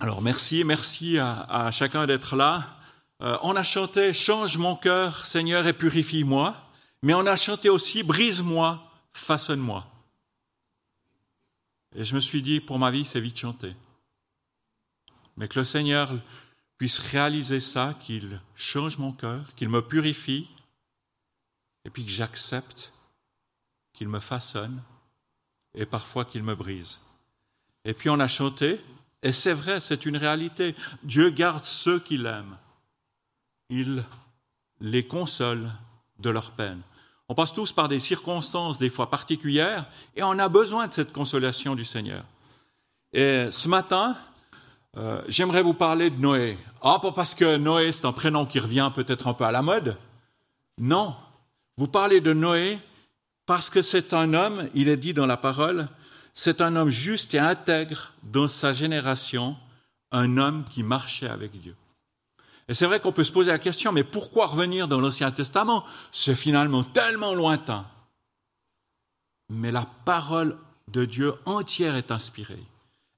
Alors merci, merci à, chacun d'être là. Euh, on a chanté Change mon cœur, Seigneur, et purifie-moi, mais on a chanté aussi Brise-moi, façonne-moi. Et je me suis dit, pour ma vie, c'est vite chanté. Mais que le Seigneur puisse réaliser ça, qu'il change mon cœur, qu'il me purifie, et puis que j'accepte qu'il me façonne, et parfois qu'il me brise. Et puis on a chanté, et c'est vrai, c'est une réalité. Dieu garde ceux qu'il aime. Il les console de leur peine. On passe tous par des circonstances des fois particulières et on a besoin de cette consolation du Seigneur. Et ce matin, euh, j'aimerais vous parler de Noé. Ah, pas parce que Noé, c'est un prénom qui revient peut-être un peu à la mode. Non, vous parlez de Noé parce que c'est un homme, il est dit dans la parole, c'est un homme juste et intègre dans sa génération, un homme qui marchait avec Dieu. Et c'est vrai qu'on peut se poser la question, mais pourquoi revenir dans l'Ancien Testament? C'est finalement tellement lointain. Mais la parole de Dieu entière est inspirée.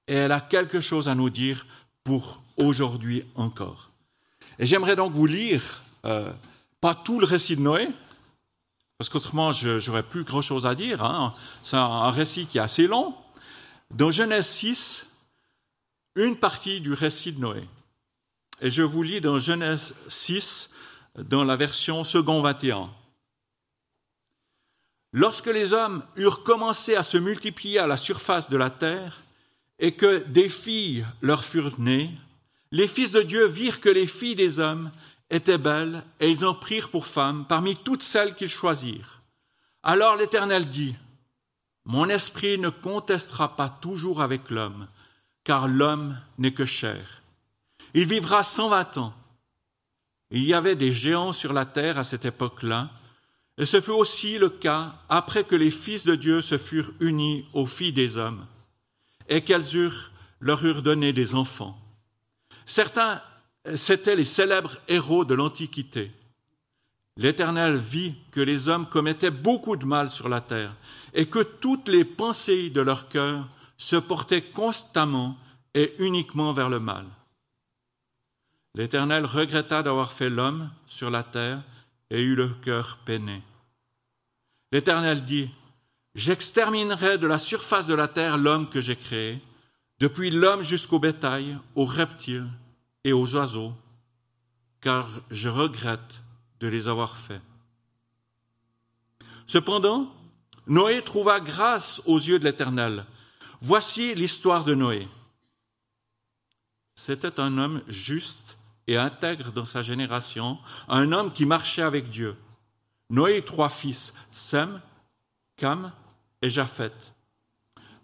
Et elle a quelque chose à nous dire pour aujourd'hui encore. Et j'aimerais donc vous lire, euh, pas tout le récit de Noé, parce qu'autrement, je n'aurais plus grand-chose à dire. Hein. C'est un, récit qui est assez long. Dans Genèse 6, une partie du récit de Noé. Et je vous lis dans Genèse 6, dans la version second 21. Lorsque les hommes eurent commencé à se multiplier à la surface de la terre, et que des filles leur furent nées, les fils de Dieu virent que les filles des hommes étaient belles, et ils en prirent pour femmes parmi toutes celles qu'ils choisirent. Alors l'Éternel dit, Mon esprit ne contestera pas toujours avec l'homme, car l'homme n'est que chair. Il vivra cent vingt ans. Il y avait des géants sur la terre à cette époque-là, et ce fut aussi le cas après que les fils de Dieu se furent unis aux filles des hommes, et qu'elles eurent, leur eurent donné des enfants. Certains c'étaient les célèbres héros de l'Antiquité. L'Éternel vit que les hommes commettaient beaucoup de mal sur la terre et que toutes les pensées de leur cœur se portaient constamment et uniquement vers le mal. L'Éternel regretta d'avoir fait l'homme sur la terre et eut le cœur peiné. L'Éternel dit, J'exterminerai de la surface de la terre l'homme que j'ai créé, depuis l'homme jusqu'au bétail, aux reptiles, et aux oiseaux, car je regrette de les avoir faits. Cependant, Noé trouva grâce aux yeux de l'Éternel. Voici l'histoire de Noé. C'était un homme juste et intègre dans sa génération, un homme qui marchait avec Dieu. Noé eut trois fils, Sem, Cam et Japheth.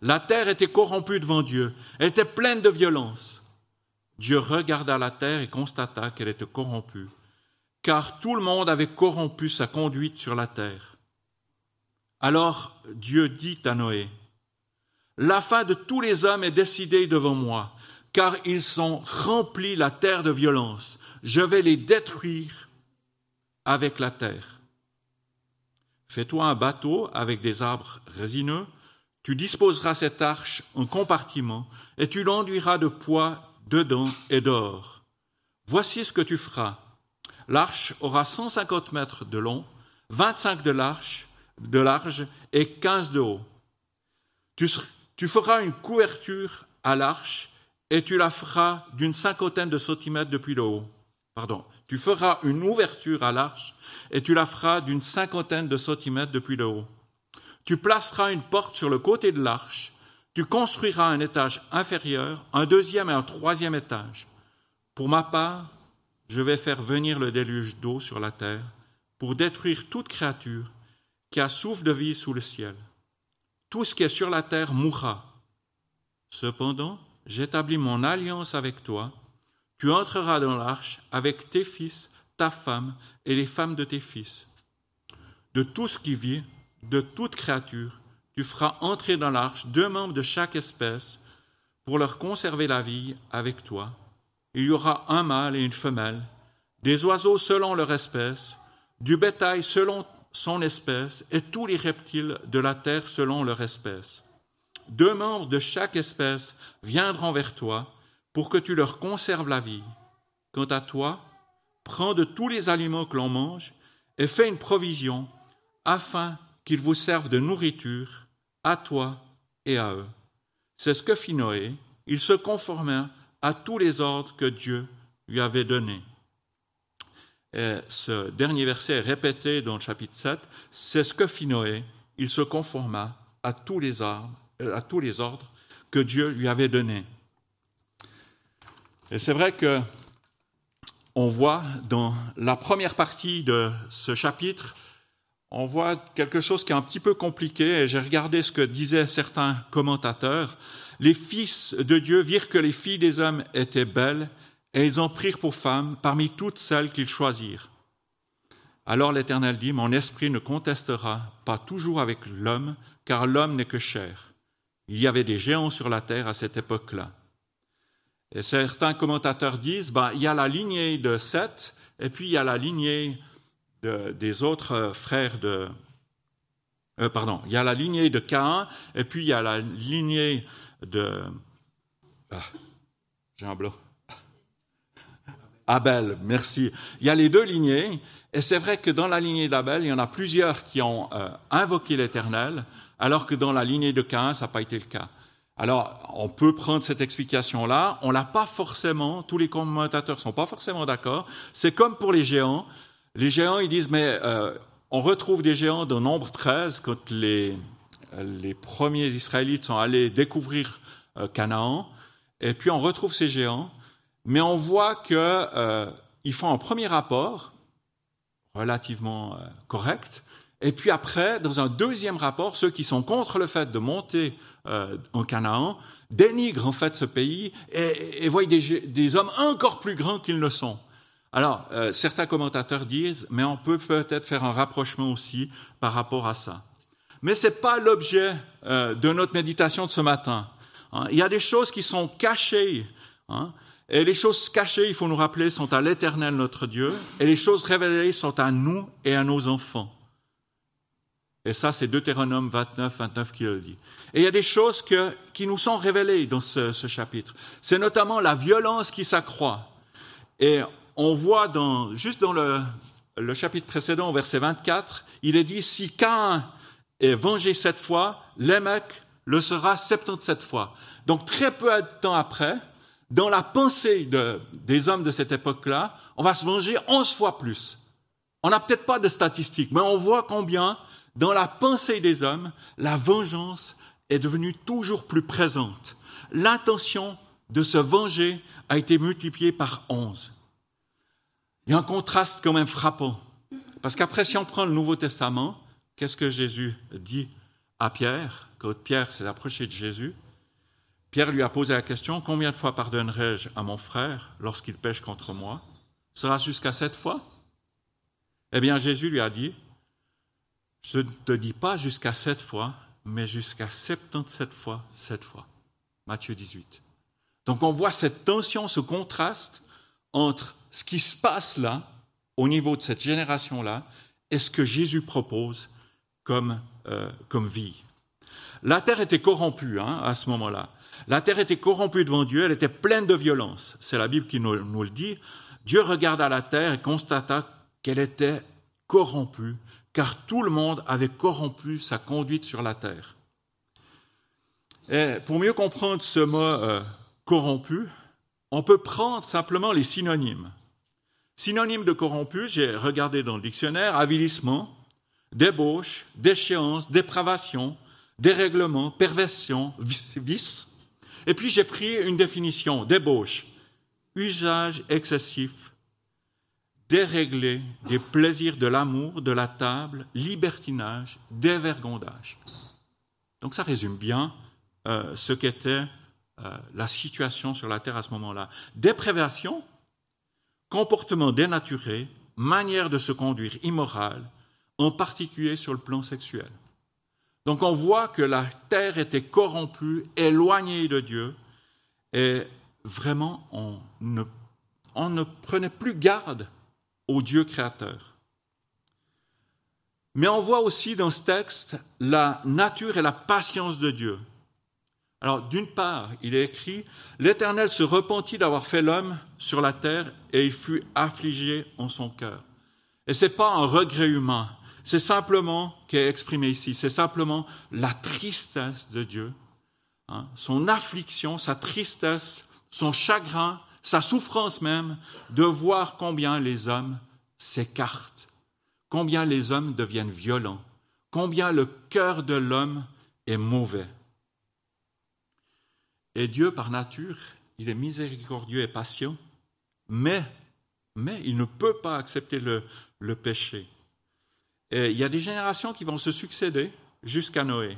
La terre était corrompue devant Dieu, elle était pleine de violence. Dieu regarda la terre et constata qu'elle était corrompue, car tout le monde avait corrompu sa conduite sur la terre. Alors Dieu dit à Noé, La fin de tous les hommes est décidée devant moi, car ils ont rempli la terre de violence. Je vais les détruire avec la terre. Fais-toi un bateau avec des arbres résineux, tu disposeras cette arche en compartiment, et tu l'enduiras de poids dedans et dehors. Voici ce que tu feras. L'arche aura 150 mètres de long, 25 de large, de large et 15 de haut. Tu, tu feras une couverture à l'arche et tu la feras d'une cinquantaine de centimètres depuis le haut. Pardon. Tu feras une ouverture à l'arche et tu la feras d'une cinquantaine de centimètres depuis le haut. Tu placeras une porte sur le côté de l'arche tu construiras un étage inférieur, un deuxième et un troisième étage. Pour ma part, je vais faire venir le déluge d'eau sur la terre pour détruire toute créature qui a souffle de vie sous le ciel. Tout ce qui est sur la terre mourra. Cependant, j'établis mon alliance avec toi. Tu entreras dans l'arche avec tes fils, ta femme et les femmes de tes fils. De tout ce qui vit, de toute créature, tu feras entrer dans l'arche deux membres de chaque espèce pour leur conserver la vie avec toi. Il y aura un mâle et une femelle, des oiseaux selon leur espèce, du bétail selon son espèce, et tous les reptiles de la terre selon leur espèce. Deux membres de chaque espèce viendront vers toi pour que tu leur conserves la vie. Quant à toi, prends de tous les aliments que l'on mange et fais une provision afin qu'ils vous servent de nourriture à toi et à eux. C'est ce que fit Noé. Il se conforma à tous les ordres que Dieu lui avait donnés. Et ce dernier verset est répété dans le chapitre 7. C'est ce que fit Noé. Il se conforma à tous les ordres, à tous les ordres que Dieu lui avait donnés. Et c'est vrai que on voit dans la première partie de ce chapitre, on voit quelque chose qui est un petit peu compliqué, et j'ai regardé ce que disaient certains commentateurs. Les fils de Dieu virent que les filles des hommes étaient belles, et ils en prirent pour femmes parmi toutes celles qu'ils choisirent. Alors l'Éternel dit, Mon esprit ne contestera pas toujours avec l'homme, car l'homme n'est que chair. Il y avait des géants sur la terre à cette époque-là. Et certains commentateurs disent, ben, il y a la lignée de Seth, et puis il y a la lignée des autres euh, frères de... Euh, pardon, il y a la lignée de Cain, et puis il y a la lignée de... Ah, j'ai un blanc. Abel, merci. Il y a les deux lignées, et c'est vrai que dans la lignée d'Abel, il y en a plusieurs qui ont euh, invoqué l'Éternel, alors que dans la lignée de Cain, ça n'a pas été le cas. Alors, on peut prendre cette explication-là. On l'a pas forcément, tous les commentateurs sont pas forcément d'accord. C'est comme pour les géants. Les géants, ils disent, mais euh, on retrouve des géants dans Nombre 13, quand les, premiers Israélites sont allés découvrir euh, Canaan. Et puis, on retrouve ces géants. Mais on voit qu'ils euh, font un premier rapport, relativement correct. Et puis après, dans un deuxième rapport, ceux qui sont contre le fait de monter en Canaan dénigrent en fait ce pays et, voient des, hommes encore plus grands qu'ils ne sont. Alors, euh, certains commentateurs disent, mais on peut peut-être faire un rapprochement aussi par rapport à ça. Mais ce n'est pas l'objet euh, de notre méditation de ce matin. Hein. Il y a des choses qui sont cachées. Hein. et les choses cachées, il faut nous rappeler, sont à l'Éternel notre Dieu, et les choses révélées sont à nous et à nos enfants. Et ça, c'est Deutéronome 29, 29 qui le dit. Et il y a des choses qui nous sont révélées dans ce, chapitre. C'est notamment la violence qui s'accroît. Et on voit dans, juste dans le, chapitre précédent, verset 24, il est dit, si Cain est vengé sept fois, Lémec le sera 77 fois. Donc très peu de temps après, dans la pensée de, des hommes de cette époque-là, on va se venger 11 fois plus. On n'a peut-être pas de statistiques, mais on voit combien dans la pensée des hommes, la vengeance est devenue toujours plus présente. L'intention de se venger a été multipliée par onze. Il y a un contraste quand même frappant. Parce qu'après, si on prend le Nouveau Testament, qu'est-ce que Jésus dit à Pierre Quand Pierre s'est approché de Jésus, Pierre lui a posé la question, combien de fois pardonnerai-je à mon frère lorsqu'il pêche contre moi? Sera jusqu'à sept fois? Eh bien, Jésus lui a dit, je ne te dis pas jusqu'à sept fois, mais jusqu'à 77 fois sept fois. Matthieu 18. Donc on voit cette tension, ce contraste entre ce qui se passe là, au niveau de cette génération-là, et ce que Jésus propose comme, euh, vie. La terre était corrompue hein, à ce moment-là. La terre était corrompue devant Dieu, elle était pleine de violence. C'est la Bible qui nous, nous le dit. Dieu regarda la terre et constata qu'elle était corrompue car tout le monde avait corrompu sa conduite sur la terre. Et pour mieux comprendre ce mot euh, corrompu, on peut prendre simplement les synonymes. Synonymes de corrompu, j'ai regardé dans le dictionnaire, avilissement, débauche, déchéance, dépravation, dérèglement, perversion, vice. Et puis j'ai pris une définition, débauche, usage excessif, déréglé des plaisirs de l'amour, de la table, libertinage, dévergondage. Donc ça résume bien euh, ce qu'était euh, la situation sur la terre à ce moment-là. Déprévation, comportement dénaturé, manière de se conduire immorale, en particulier sur le plan sexuel. Donc on voit que la terre était corrompue, éloignée de Dieu, et vraiment on ne, on ne prenait plus garde au Dieu créateur. Mais on voit aussi dans ce texte la nature et la patience de Dieu. Alors, d'une part, il est écrit, L'Éternel se repentit d'avoir fait l'homme sur la terre et il fut affligé en son cœur. Et ce n'est pas un regret humain, c'est simplement, qui est exprimé ici, c'est simplement la tristesse de Dieu, hein, son affliction, sa tristesse, son chagrin, sa souffrance même, de voir combien les hommes s'écartent, combien les hommes deviennent violents, combien le cœur de l'homme est mauvais. Et Dieu, par nature, il est miséricordieux et patient, mais, il ne peut pas accepter le, le péché. Et il y a des générations qui vont se succéder jusqu'à Noé.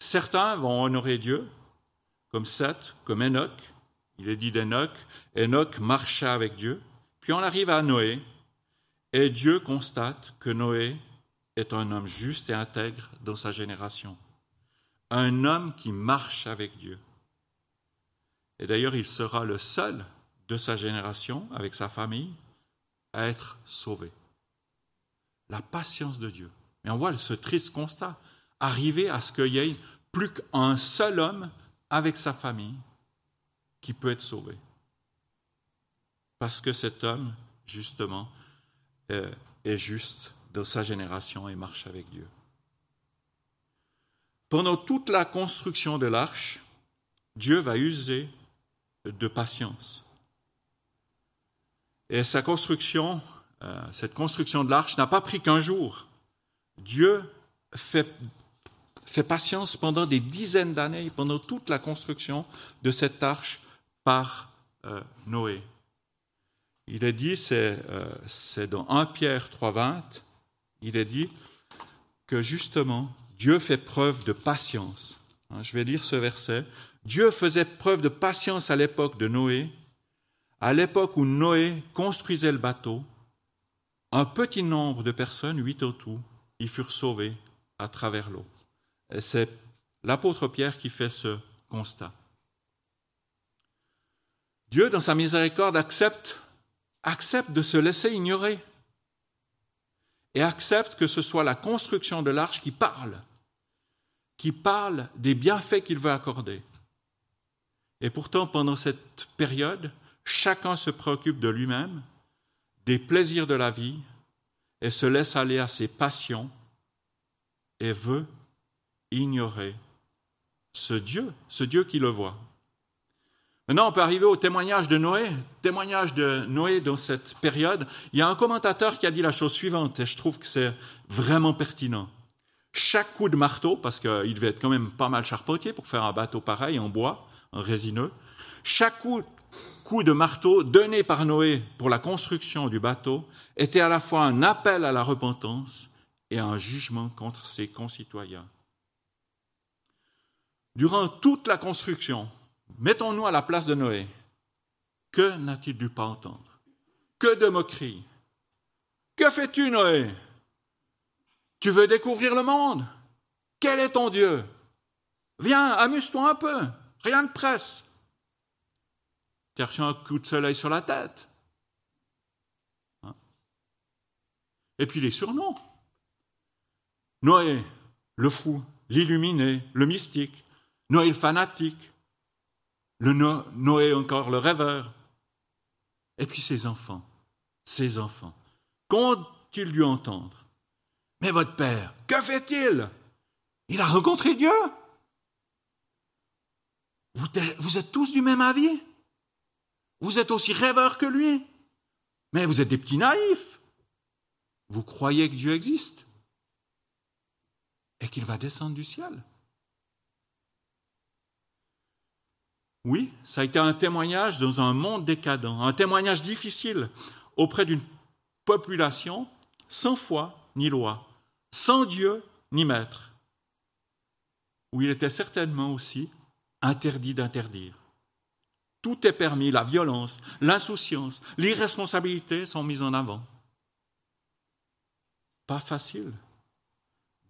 Certains vont honorer Dieu, comme Seth, comme Enoch. Il est dit d'Enoch, Enoch marcha avec Dieu. Puis on arrive à Noé, et Dieu constate que Noé est un homme juste et intègre dans sa génération. Un homme qui marche avec Dieu. Et d'ailleurs, il sera le seul de sa génération, avec sa famille, à être sauvé. La patience de Dieu. Mais on voit ce triste constat, arriver à ce qu'il y ait plus qu'un seul homme avec sa famille qui peut être sauvé. Parce que cet homme, justement, est juste dans sa génération et marche avec Dieu. Pendant toute la construction de l'arche, Dieu va user de patience. Et sa construction, euh, cette construction de l'arche n'a pas pris qu'un jour. Dieu fait, patience pendant des dizaines d'années, pendant toute la construction de cette arche par euh, Noé. Il est dit, c'est euh, dans 1 Pierre 3.20, il est dit que justement, Dieu fait preuve de patience. Hein, je vais lire ce verset. Dieu faisait preuve de patience à l'époque de Noé, à l'époque où Noé construisait le bateau. Un petit nombre de personnes, huit au tout, y furent sauvées à travers l'eau. C'est l'apôtre Pierre qui fait ce constat. Dieu, dans sa miséricorde, accepte, accepte de se laisser ignorer et accepte que ce soit la construction de l'arche qui parle, qui parle des bienfaits qu'il veut accorder. Et pourtant, pendant cette période, chacun se préoccupe de lui-même, des plaisirs de la vie, et se laisse aller à ses passions, et veut ignorer ce Dieu, ce Dieu qui le voit. Maintenant, on peut arriver au témoignage de Noé. Témoignage de Noé dans cette période. Il y a un commentateur qui a dit la chose suivante, et je trouve que c'est vraiment pertinent. Chaque coup de marteau, parce qu'il devait être quand même pas mal charpentier pour faire un bateau pareil en bois, résineux. Chaque coup, de marteau donné par Noé pour la construction du bateau était à la fois un appel à la repentance et un jugement contre ses concitoyens. Durant toute la construction, mettons-nous à la place de Noé. Que n'a-t-il dû pas entendre? Que de moqueries? Que fais-tu, Noé? Tu veux découvrir le monde? Quel est ton Dieu? Viens, amuse-toi un peu. Rien de presse. Tu as un coup de soleil sur la tête. Hein? Et puis les surnoms. Noé, le fou, l'illuminé, le mystique. Noé le fanatique. Le Noé encore le rêveur. Et puis ses enfants, ses enfants. Qu'ont-ils dû entendre? Mais votre père, que fait-il? Il a rencontré Dieu? Vous, êtes tous du même avis? Vous êtes aussi rêveurs que lui? Mais vous êtes des petits naïfs. Vous croyez que Dieu existe? Et qu'il va descendre du ciel? Oui, ça a été un témoignage dans un monde décadent, un témoignage difficile auprès d'une population sans foi ni loi, sans Dieu ni maître, où il était certainement aussi interdit d'interdire. Tout est permis, la violence, l'insouciance, l'irresponsabilité sont mises en avant. Pas facile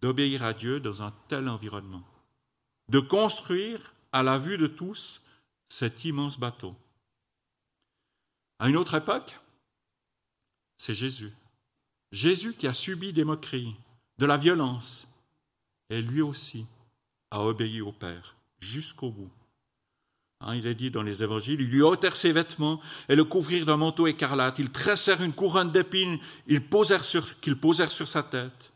d'obéir à Dieu dans un tel environnement, de construire à la vue de tous cet immense bateau. À une autre époque, c'est Jésus. Jésus qui a subi des moqueries, de la violence, et lui aussi a obéi au Père jusqu'au bout. Hein, il est dit dans les évangiles, ils lui ôtèrent ses vêtements et le couvrirent d'un manteau écarlate. Ils tressèrent une couronne d'épines qu'ils posèrent, sur, sa tête.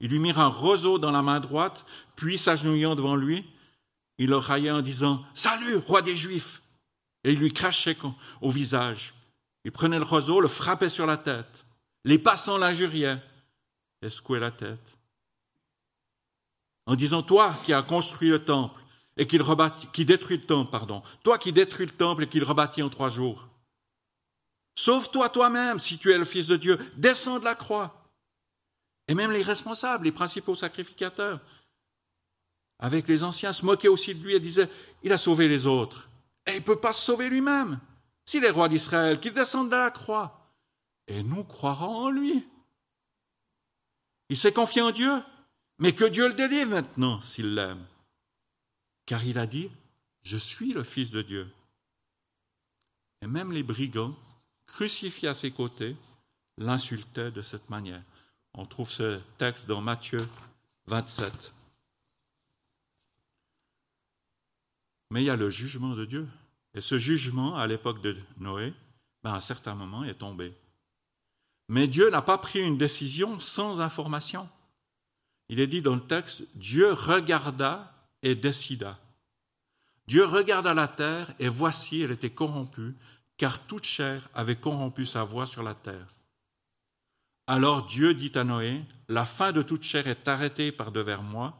Ils lui mirent un roseau dans la main droite, puis s'agenouillant devant lui, il le raillait en disant Salut, roi des Juifs Et il lui crachait au visage. Il prenait le roseau, le frappait sur la tête. Les passants l'injuriaient et secouaient la tête. En disant Toi qui as construit le temple, et qu'il qui détruit le temple, pardon. Toi qui détruis le temple et qu'il rebâtit en trois jours. Sauve-toi toi-même si tu es le Fils de Dieu. Descends de la croix. Et même les responsables, les principaux sacrificateurs, avec les anciens, se moquaient aussi de lui et disaient, il a sauvé les autres. Et il ne peut pas se sauver lui-même. S'il est roi d'Israël, qu'il descende de la croix. Et nous croirons en lui. Il s'est confié en Dieu, mais que Dieu le délivre maintenant s'il l'aime car il a dit, je suis le Fils de Dieu. Et même les brigands, crucifiés à ses côtés, l'insultaient de cette manière. On trouve ce texte dans Matthieu 27. Mais il y a le jugement de Dieu. Et ce jugement, à l'époque de Noé, ben à un certain moment, est tombé. Mais Dieu n'a pas pris une décision sans information. Il est dit dans le texte, Dieu regarda et décida. Dieu regarda la terre et voici, elle était corrompue, car toute chair avait corrompu sa voix sur la terre. Alors Dieu dit à Noé, La fin de toute chair est arrêtée par devers moi,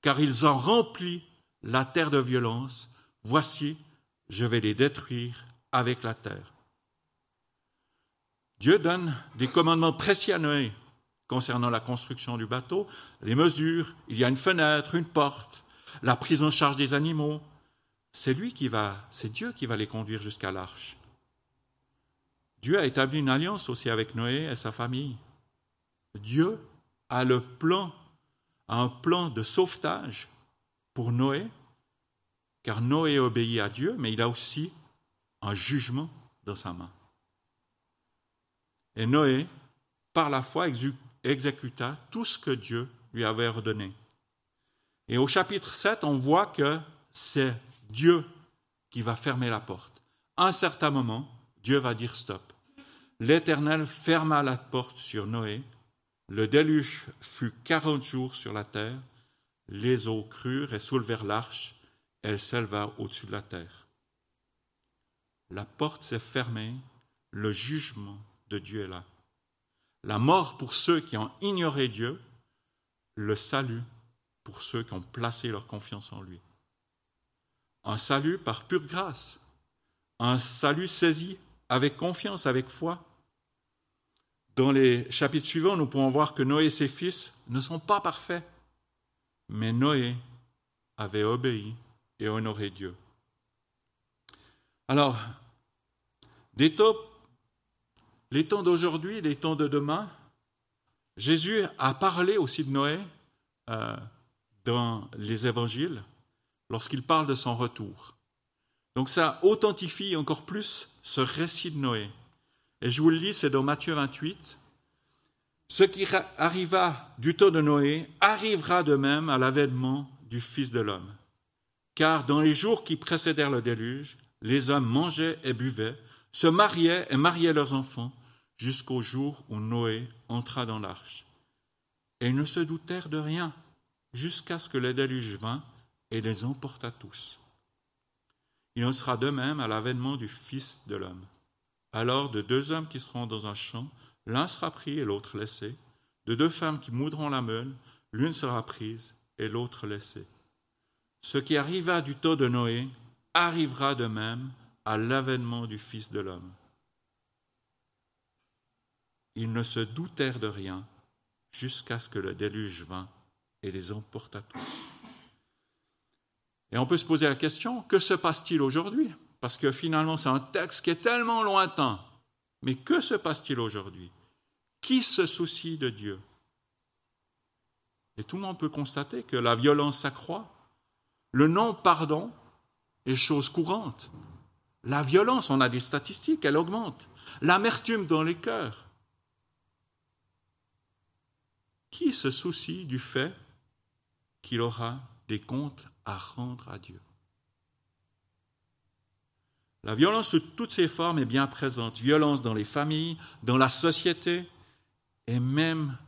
car ils ont rempli la terre de violence. Voici, je vais les détruire avec la terre. Dieu donne des commandements précis à Noé concernant la construction du bateau, les mesures, il y a une fenêtre, une porte, la prise en charge des animaux. C'est lui qui va, c'est Dieu qui va les conduire jusqu'à l'arche. Dieu a établi une alliance aussi avec Noé et sa famille. Dieu a le plan, un plan de sauvetage pour Noé, car Noé obéit à Dieu, mais il a aussi un jugement dans sa main. Et Noé, par la foi, exécuta tout ce que Dieu lui avait ordonné. Et au chapitre 7, on voit que c'est Dieu qui va fermer la porte. À un certain moment, Dieu va dire stop. L'Éternel ferma la porte sur Noé. Le déluge fut quarante jours sur la terre. Les eaux crurent et soulevèrent l'arche. Elle s'éleva au-dessus de la terre. La porte s'est fermée. Le jugement de Dieu est là. La mort pour ceux qui ont ignoré Dieu. Le salut pour ceux qui ont placé leur confiance en lui. Un salut par pure grâce, un salut saisi avec confiance, avec foi. Dans les chapitres suivants, nous pouvons voir que Noé et ses fils ne sont pas parfaits, mais Noé avait obéi et honoré Dieu. Alors, des les temps d'aujourd'hui, les temps de demain, Jésus a parlé aussi de Noé euh, dans les évangiles lorsqu'il parle de son retour. Donc ça authentifie encore plus ce récit de Noé. Et je vous le lis, c'est dans Matthieu 28. Ce qui arriva du temps de Noé arrivera de même à l'avènement du Fils de l'homme. Car dans les jours qui précédèrent le déluge, les hommes mangeaient et buvaient, se mariaient et mariaient leurs enfants, jusqu'au jour où Noé entra dans l'arche. Et ils ne se doutèrent de rien jusqu'à ce que le déluge vint et les emporta tous. Il en sera de même à l'avènement du Fils de l'homme. Alors de deux hommes qui seront dans un champ, l'un sera pris et l'autre laissé. De deux femmes qui moudront la meule, l'une sera prise et l'autre laissée. Ce qui arriva du temps de Noé arrivera de même à l'avènement du Fils de l'homme. Ils ne se doutèrent de rien jusqu'à ce que le déluge vint et les emporta tous. Et on peut se poser la question, que se passe-t-il aujourd'hui? Parce que finalement, c'est un texte qui est tellement lointain. Mais que se passe-t-il aujourd'hui? Qui se soucie de Dieu? Et tout le monde peut constater que la violence s'accroît. Le non-pardon est chose courante. La violence, on a des statistiques, elle augmente. L'amertume dans les cœurs. Qui se soucie du fait qu'il aura des comptes à rendre à Dieu. La violence sous toutes ses formes est bien présente. Violence dans les familles, dans la société et même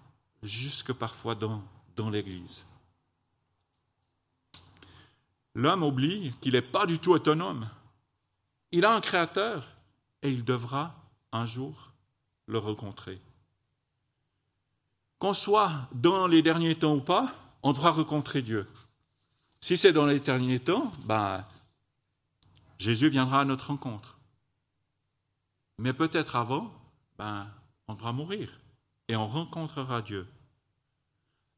jusque parfois dans, l'Église. L'homme oublie qu'il n'est pas du tout autonome. Il a un créateur et il devra un jour le rencontrer. Qu'on soit dans les derniers temps ou pas, on devra rencontrer Dieu. Si c'est dans les derniers temps, ben, Jésus viendra à notre rencontre. Mais peut-être avant, ben, on devra mourir et on rencontrera Dieu.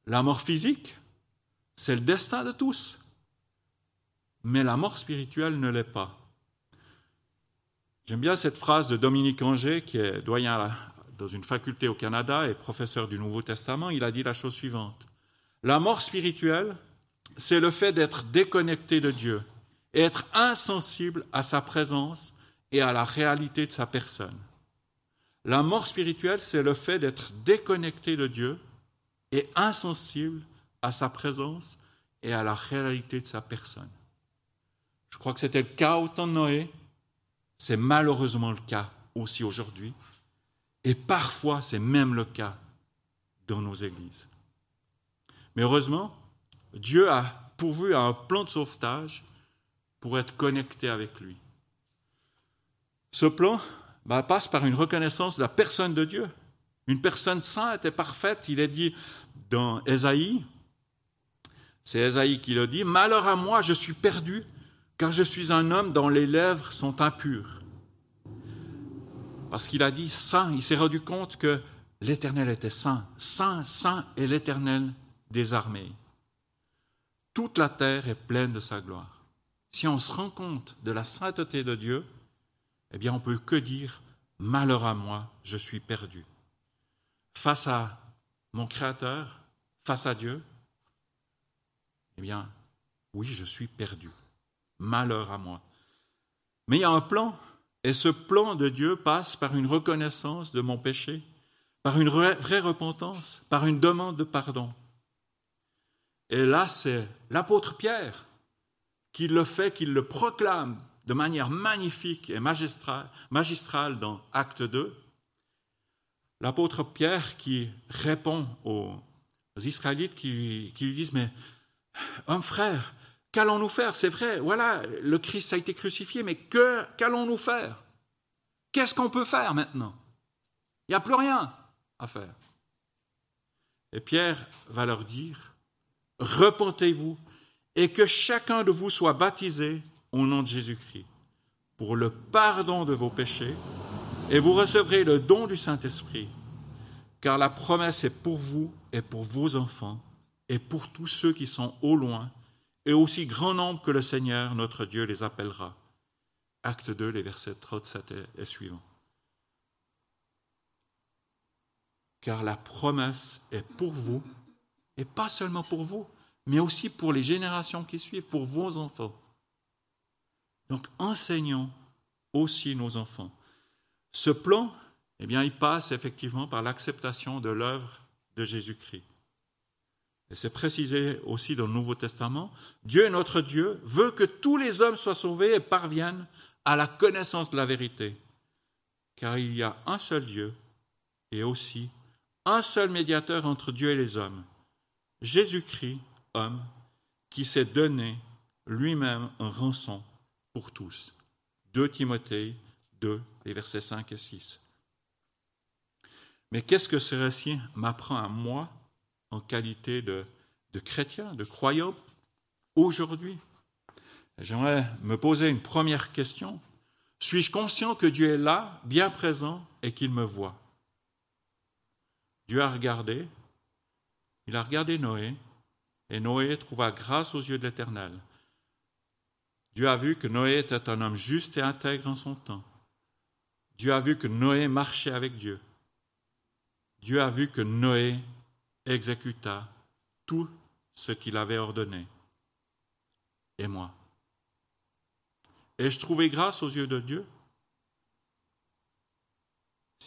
La mort physique, c'est le destin de tous. Mais la mort spirituelle ne l'est pas. J'aime bien cette phrase de Dominique Anger, qui est doyen dans une faculté au Canada et professeur du Nouveau Testament. Il a dit la chose suivante. La mort spirituelle, c'est le fait d'être déconnecté de Dieu et être insensible à sa présence et à la réalité de sa personne. La mort spirituelle, c'est le fait d'être déconnecté de Dieu et insensible à sa présence et à la réalité de sa personne. Je crois que c'était le cas au temps de Noé, c'est malheureusement le cas aussi aujourd'hui, et parfois c'est même le cas dans nos églises. Mais heureusement, Dieu a pourvu un plan de sauvetage pour être connecté avec lui. Ce plan bah, passe par une reconnaissance de la personne de Dieu. Une personne sainte et parfaite, il est dit dans Ésaïe, c'est Ésaïe qui le dit, Malheur à moi, je suis perdu, car je suis un homme dont les lèvres sont impures. Parce qu'il a dit saint, il s'est rendu compte que l'Éternel était saint. Saint, saint est l'Éternel des. Toute la terre est pleine de sa gloire. Si on se rend compte de la sainteté de Dieu, eh bien on peut que dire Malheur à moi, je suis perdu. Face à mon Créateur, face à Dieu, eh bien, oui, je suis perdu. Malheur à moi. Mais il y a un plan, et ce plan de Dieu passe par une reconnaissance de mon péché, par une vraie repentance, par une demande de pardon. Et là, c'est l'apôtre Pierre qui le fait, qui le proclame de manière magnifique et magistrale, dans Acte 2. L'apôtre Pierre qui répond aux, Israélites qui, lui disent, mais un frère, qu'allons-nous faire? C'est vrai, voilà, le Christ a été crucifié, mais qu'allons-nous faire? Qu'est-ce qu'on peut faire maintenant? Il n'y a plus rien à faire. Et Pierre va leur dire, repentez-vous et que chacun de vous soit baptisé au nom de Jésus-Christ pour le pardon de vos péchés et vous recevrez le don du Saint-Esprit, car la promesse est pour vous et pour vos enfants et pour tous ceux qui sont au loin et aussi grand nombre que le Seigneur notre Dieu les appellera. Acte 2, les versets 37 et suivants. Car la promesse est pour vous et pas seulement pour vous, mais aussi pour les générations qui suivent, pour vos enfants. Donc enseignons aussi nos enfants. Ce plan, eh bien, il passe effectivement par l'acceptation de l'œuvre de Jésus-Christ. Et c'est précisé aussi dans le Nouveau Testament, Dieu, notre Dieu, veut que tous les hommes soient sauvés et parviennent à la connaissance de la vérité. Car il y a un seul Dieu et aussi un seul médiateur entre Dieu et les hommes, Jésus-Christ, homme, qui s'est donné lui-même un rançon pour tous. 2 Timothée 2, les versets 5 et 6. Mais qu'est-ce que ce récit m'apprend à moi en qualité de, de chrétien, de croyant, aujourd'hui? J'aimerais me poser une première question. Suis-je conscient que Dieu est là, bien présent, et qu'il me voit? Dieu a regardé, il a regardé Noé, et Noé trouva grâce aux yeux de l'Éternel. Dieu a vu que Noé était un homme juste et intègre en son temps. Dieu a vu que Noé marchait avec Dieu. Dieu a vu que Noé exécuta tout ce qu'il avait ordonné. Et moi. Et je trouvais grâce aux yeux de Dieu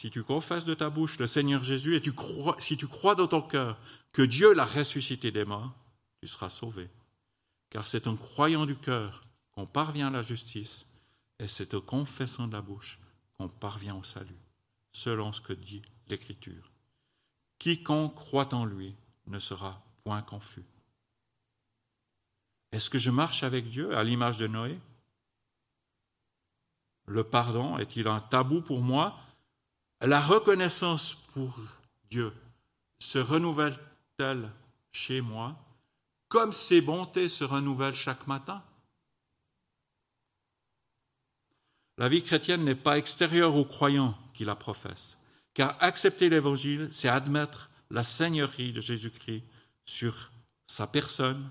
Si tu confesses de ta bouche le Seigneur Jésus et tu crois, si tu crois dans ton cœur que Dieu l'a ressuscité des morts, tu seras sauvé. car c'est en croyant du cœur qu'on parvient à la justice, et c'est en confessant de la bouche qu'on parvient au salut, selon ce que dit l'Écriture. Quiconque croit en lui ne sera point confus. Est-ce que je marche avec Dieu à l'image de Noé? Le pardon est-il un tabou pour moi? La reconnaissance pour Dieu se renouvelle-t-elle chez moi comme ses bontés se renouvellent chaque matin? La vie chrétienne n'est pas extérieure aux croyants qui la professent, car accepter l'Évangile, c'est admettre la Seigneurie de Jésus-Christ sur sa personne,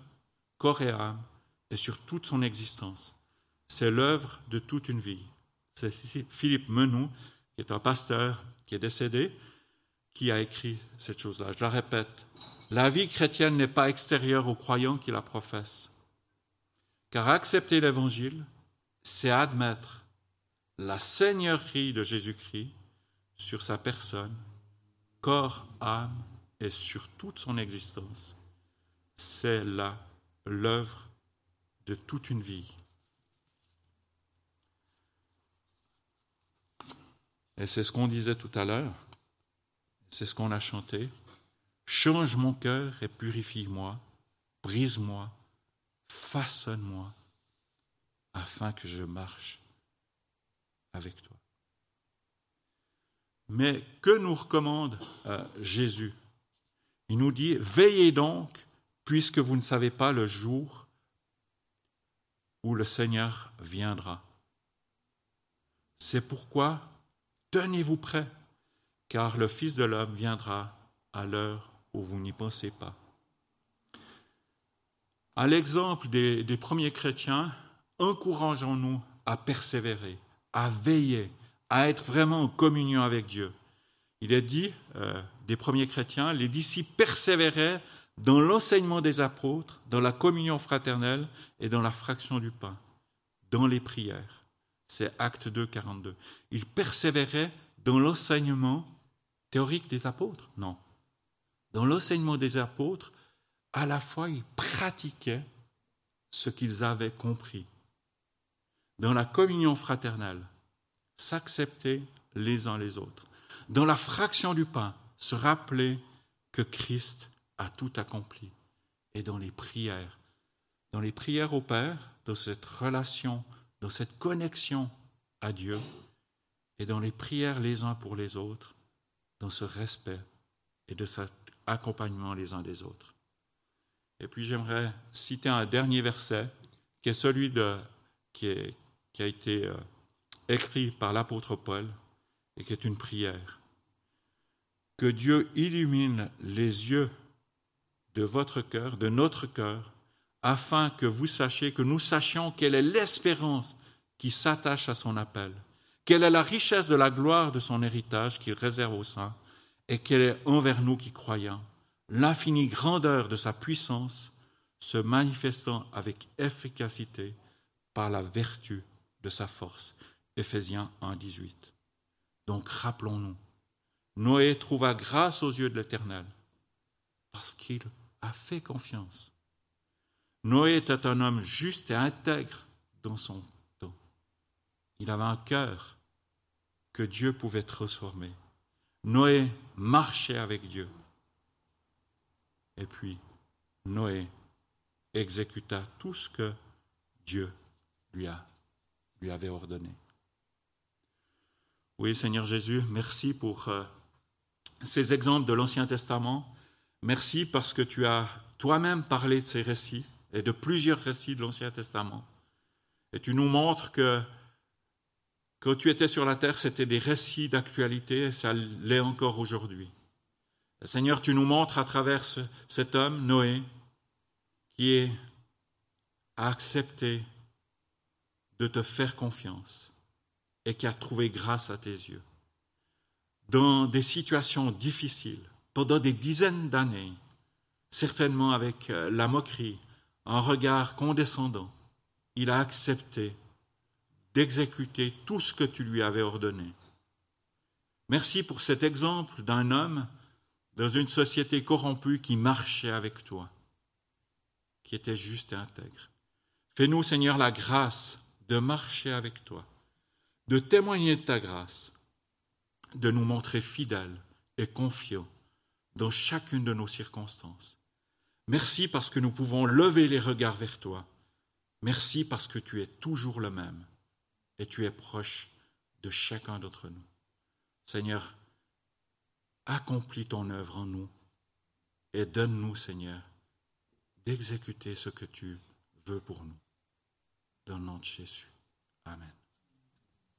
corps et âme, et sur toute son existence. C'est l'œuvre de toute une vie. C'est Philippe Menou, qui est un pasteur qui est décédé, qui a écrit cette chose-là. Je la répète, la vie chrétienne n'est pas extérieure aux croyants qui la professent, car accepter l'Évangile, c'est admettre la seigneurie de Jésus-Christ sur sa personne, corps, âme et sur toute son existence. C'est là l'œuvre de toute une vie. Et c'est ce qu'on disait tout à l'heure, c'est ce qu'on a chanté. Change mon cœur et purifie-moi, brise-moi, façonne-moi, afin que je marche avec toi. Mais que nous recommande euh, Jésus? Il nous dit, veillez donc, puisque vous ne savez pas le jour où le Seigneur viendra. C'est pourquoi tenez-vous prêts, car le Fils de l'homme viendra à l'heure où vous n'y pensez pas. À l'exemple des, premiers chrétiens, encourageons-nous à persévérer, à veiller, à être vraiment en communion avec Dieu. Il est dit euh, des premiers chrétiens, les disciples persévéraient dans l'enseignement des apôtres, dans la communion fraternelle et dans la fraction du pain, dans les prières. C'est Acte 2, 42. Ils persévéraient dans l'enseignement théorique des apôtres? Non. Dans l'enseignement des apôtres, à la fois ils pratiquaient ce qu'ils avaient compris. Dans la communion fraternelle, s'accepter les uns les autres. Dans la fraction du pain, se rappeler que Christ a tout accompli. Et dans les prières, dans les prières au Père, dans cette relation, dans cette connexion à Dieu, et dans les prières les uns pour les autres, dans ce respect et de cet accompagnement les uns des autres. Et puis j'aimerais citer un dernier verset qui est celui qui, qui a été euh, écrit par l'apôtre Paul et qui est une prière. Que Dieu illumine les yeux de votre cœur, de notre cœur, afin que vous sachiez, que nous sachions quelle est l'espérance qui s'attache à son appel, quelle est la richesse de la gloire de son héritage qu'il réserve aux saints, et quelle est envers nous qui croyons l'infinie grandeur de sa puissance se manifestant avec efficacité par la vertu de sa force. Éphésiens 1, 18. Donc rappelons-nous, Noé trouva grâce aux yeux de l'Éternel parce qu'il a fait confiance. Noé était un homme juste et intègre dans son temps. Il avait un cœur que Dieu pouvait transformer. Noé marchait avec Dieu. Et puis, Noé exécuta tout ce que Dieu lui, avait ordonné. Oui, Seigneur Jésus, merci pour euh, ces exemples de l'Ancien Testament. Merci parce que tu as toi-même parlé de ces récits et de plusieurs récits de l'Ancien Testament. Et tu nous montres que quand tu étais sur la terre, c'était des récits d'actualité et ça l'est encore aujourd'hui. Seigneur, tu nous montres à travers cet homme, Noé, qui a accepté de te faire confiance et qui a trouvé grâce à tes yeux. Dans des situations difficiles, pendant des dizaines d'années, certainement avec euh, la moquerie, un regard condescendant, il a accepté d'exécuter tout ce que tu lui avais ordonné. Merci pour cet exemple d'un homme dans une société corrompue qui marchait avec toi, qui était juste et intègre. Fais-nous, Seigneur, la grâce de marcher avec toi, de témoigner de ta grâce, de nous montrer fidèles et confiants dans chacune de nos circonstances. Merci parce que nous pouvons lever les regards vers toi. Merci parce que tu es toujours le même et tu es proche de chacun d'entre nous. Seigneur, accomplis ton œuvre en nous et donne-nous, Seigneur, d'exécuter ce que tu veux pour nous. Dans le nom de Jésus. Amen.